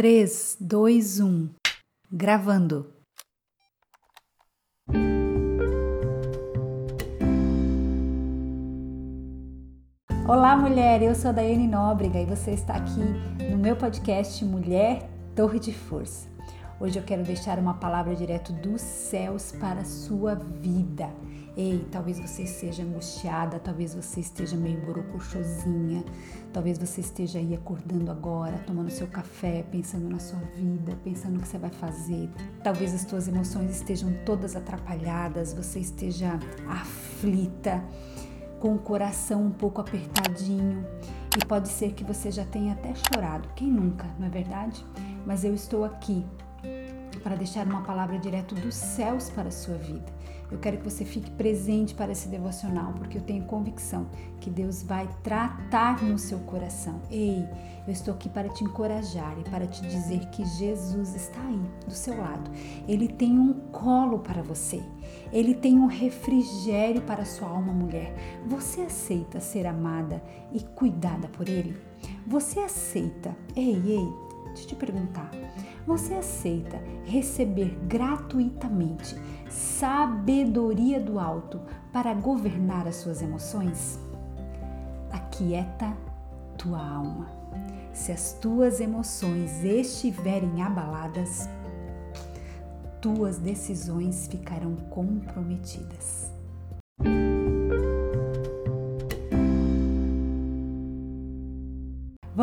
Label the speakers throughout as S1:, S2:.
S1: 3, 2, 1. Gravando. Olá, mulher! Eu sou a Daiane Nóbrega e você está aqui no meu podcast Mulher Torre de Força. Hoje eu quero deixar uma palavra direto dos céus para a sua vida. Ei, talvez você esteja angustiada, talvez você esteja meio borocochosinha, talvez você esteja aí acordando agora, tomando seu café, pensando na sua vida, pensando no que você vai fazer. Talvez as suas emoções estejam todas atrapalhadas, você esteja aflita, com o coração um pouco apertadinho e pode ser que você já tenha até chorado. Quem nunca, não é verdade? Mas eu estou aqui para deixar uma palavra direto dos céus para a sua vida. Eu quero que você fique presente para esse devocional, porque eu tenho convicção que Deus vai tratar no seu coração. Ei, eu estou aqui para te encorajar e para te dizer que Jesus está aí, do seu lado. Ele tem um colo para você. Ele tem um refrigério para a sua alma, mulher. Você aceita ser amada e cuidada por Ele? Você aceita? Ei, ei, eu te perguntar. Você aceita receber gratuitamente sabedoria do alto para governar as suas emoções? Aquieta tua alma. Se as tuas emoções estiverem abaladas, tuas decisões ficarão comprometidas.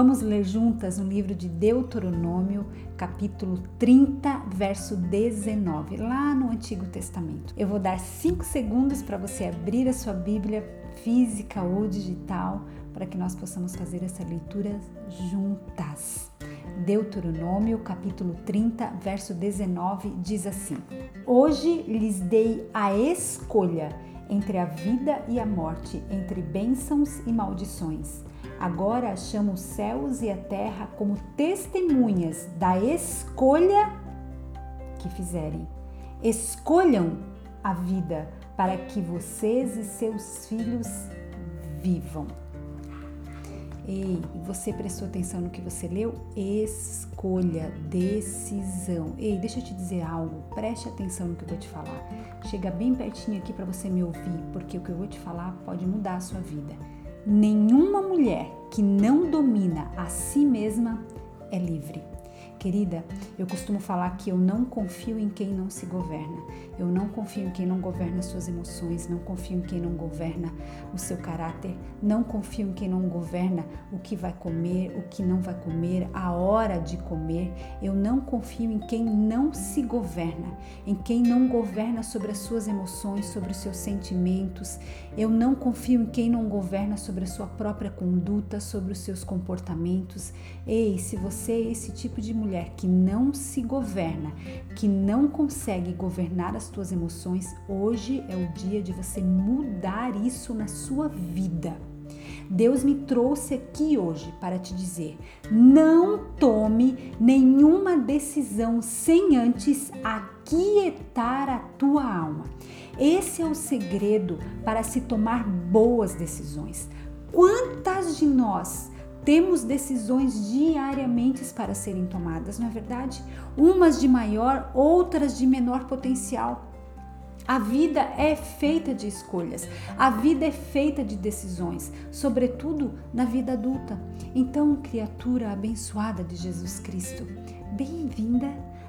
S1: Vamos ler juntas no livro de Deuteronômio, capítulo 30, verso 19, lá no Antigo Testamento. Eu vou dar 5 segundos para você abrir a sua Bíblia física ou digital para que nós possamos fazer essa leitura juntas. Deuteronômio, capítulo 30, verso 19, diz assim: Hoje lhes dei a escolha entre a vida e a morte, entre bênçãos e maldições. Agora chamo os céus e a terra como testemunhas da escolha que fizerem. Escolham a vida para que vocês e seus filhos vivam. Ei, você prestou atenção no que você leu? Escolha, decisão. Ei, deixa eu te dizer algo, preste atenção no que eu vou te falar. Chega bem pertinho aqui para você me ouvir, porque o que eu vou te falar pode mudar a sua vida. Nenhuma mulher que não domina a si mesma é livre. Querida, eu costumo falar que eu não confio em quem não se governa. Eu não confio em quem não governa suas emoções, não confio em quem não governa o seu caráter, não confio em quem não governa o que vai comer, o que não vai comer, a hora de comer. Eu não confio em quem não se governa, em quem não governa sobre as suas emoções, sobre os seus sentimentos. Eu não confio em quem não governa sobre a sua própria conduta, sobre os seus comportamentos. Ei, se você é esse tipo de mulher, que não se governa, que não consegue governar as tuas emoções, hoje é o dia de você mudar isso na sua vida. Deus me trouxe aqui hoje para te dizer: não tome nenhuma decisão sem antes aquietar a tua alma. Esse é o segredo para se tomar boas decisões. Quantas de nós temos decisões diariamente para serem tomadas, não é verdade? Umas de maior, outras de menor potencial. A vida é feita de escolhas, a vida é feita de decisões, sobretudo na vida adulta. Então, criatura abençoada de Jesus Cristo, bem-vinda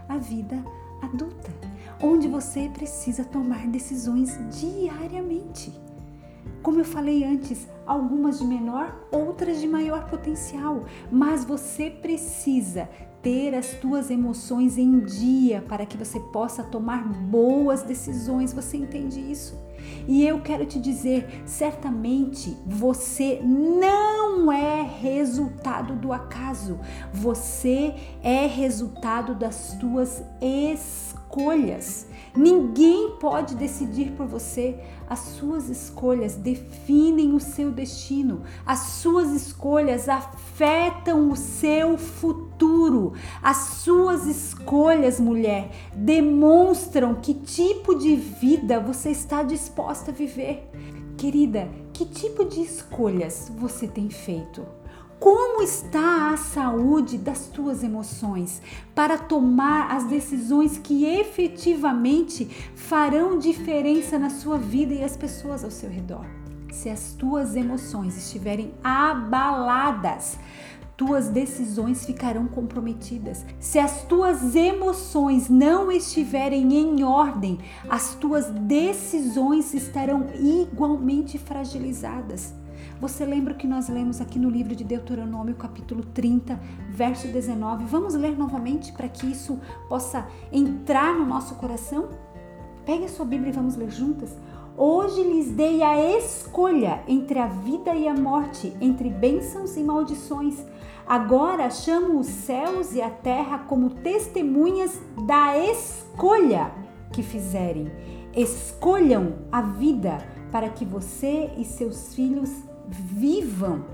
S1: à vida adulta, onde você precisa tomar decisões diariamente. Como eu falei antes, algumas de menor, outras de maior potencial, mas você precisa ter as tuas emoções em dia para que você possa tomar boas decisões. Você entende isso? E eu quero te dizer, certamente você não é resultado do acaso. Você é resultado das tuas escolhas. Ninguém pode decidir por você. As suas escolhas definem o seu destino. As suas escolhas afetam o seu futuro. As suas escolhas, mulher, demonstram que tipo de vida você está disposta a viver. Querida, que tipo de escolhas você tem feito? Como está a saúde das tuas emoções para tomar as decisões que efetivamente farão diferença na sua vida e as pessoas ao seu redor? Se as tuas emoções estiverem abaladas, tuas decisões ficarão comprometidas. Se as tuas emoções não estiverem em ordem, as tuas decisões estarão igualmente fragilizadas. Você lembra o que nós lemos aqui no livro de Deuteronômio, capítulo 30, verso 19? Vamos ler novamente para que isso possa entrar no nosso coração? Pegue a sua Bíblia e vamos ler juntas. Hoje lhes dei a escolha entre a vida e a morte, entre bênçãos e maldições. Agora chamo os céus e a terra como testemunhas da escolha que fizerem. Escolham a vida para que você e seus filhos vivam.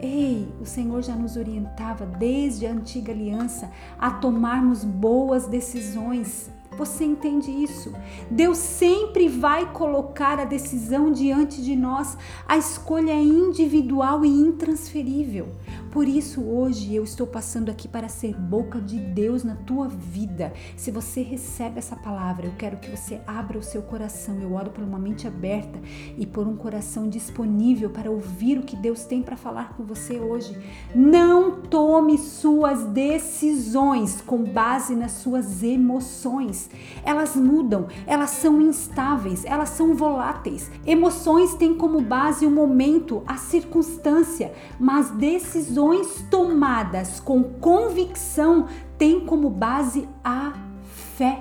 S1: Ei, o Senhor já nos orientava desde a antiga aliança a tomarmos boas decisões. Você entende isso? Deus sempre vai colocar a decisão diante de nós. A escolha é individual e intransferível. Por isso, hoje eu estou passando aqui para ser boca de Deus na tua vida. Se você recebe essa palavra, eu quero que você abra o seu coração. Eu oro por uma mente aberta e por um coração disponível para ouvir o que Deus tem para falar com você hoje. Não tome suas decisões com base nas suas emoções. Elas mudam, elas são instáveis, elas são voláteis. Emoções têm como base o momento, a circunstância, mas decisões decisões tomadas com convicção têm como base a fé.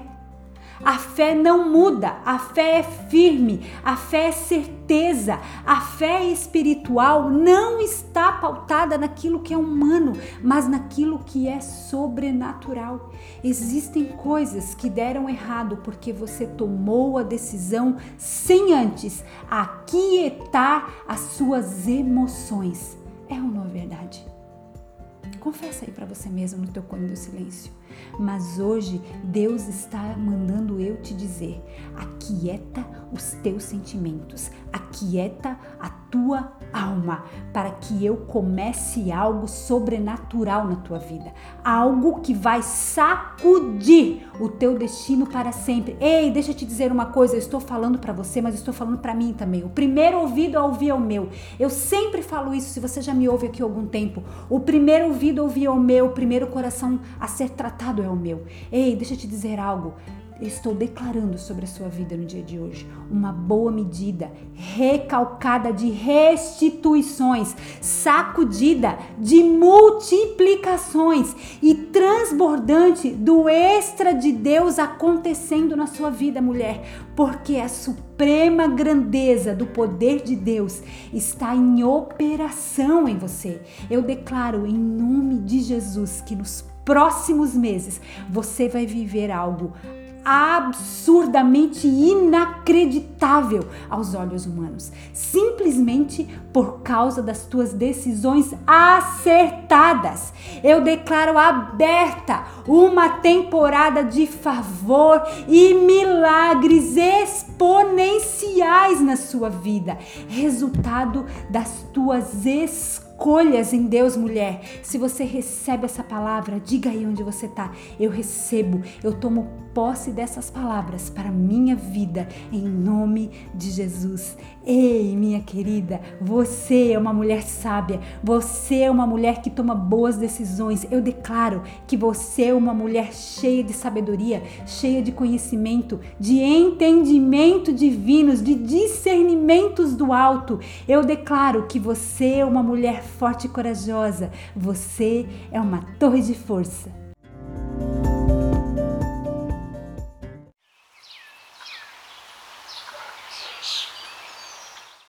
S1: A fé não muda, a fé é firme, a fé é certeza, a fé espiritual não está pautada naquilo que é humano, mas naquilo que é sobrenatural. Existem coisas que deram errado porque você tomou a decisão sem antes aquietar as suas emoções. É ou não é verdade? Confessa aí para você mesmo no teu cone do silêncio. Mas hoje Deus está mandando eu te dizer: aquieta os teus sentimentos, aquieta a tua alma, para que eu comece algo sobrenatural na tua vida, algo que vai sacudir o teu destino para sempre. Ei, deixa eu te dizer uma coisa, eu estou falando para você, mas estou falando para mim também. O primeiro ouvido a ouvir é o meu. Eu sempre falo isso, se você já me ouve aqui há algum tempo. O primeiro ouvido a ouvir é o meu, o primeiro coração a ser tratado é o meu. Ei, deixa eu te dizer algo estou declarando sobre a sua vida no dia de hoje uma boa medida, recalcada de restituições, sacudida de multiplicações e transbordante do extra de Deus acontecendo na sua vida, mulher, porque a suprema grandeza do poder de Deus está em operação em você. Eu declaro em nome de Jesus que nos próximos meses você vai viver algo absurdamente inacreditável aos olhos humanos, simplesmente por causa das tuas decisões acertadas. Eu declaro aberta uma temporada de favor e milagres exponenciais na sua vida, resultado das tuas escolhas escolhas em Deus, mulher. Se você recebe essa palavra, diga aí onde você está. Eu recebo, eu tomo posse dessas palavras para minha vida, em nome de Jesus. Ei, minha querida, você é uma mulher sábia, você é uma mulher que toma boas decisões. Eu declaro que você é uma mulher cheia de sabedoria, cheia de conhecimento, de entendimento divinos, de discernimentos do alto. Eu declaro que você é uma mulher forte e corajosa. Você é uma torre de força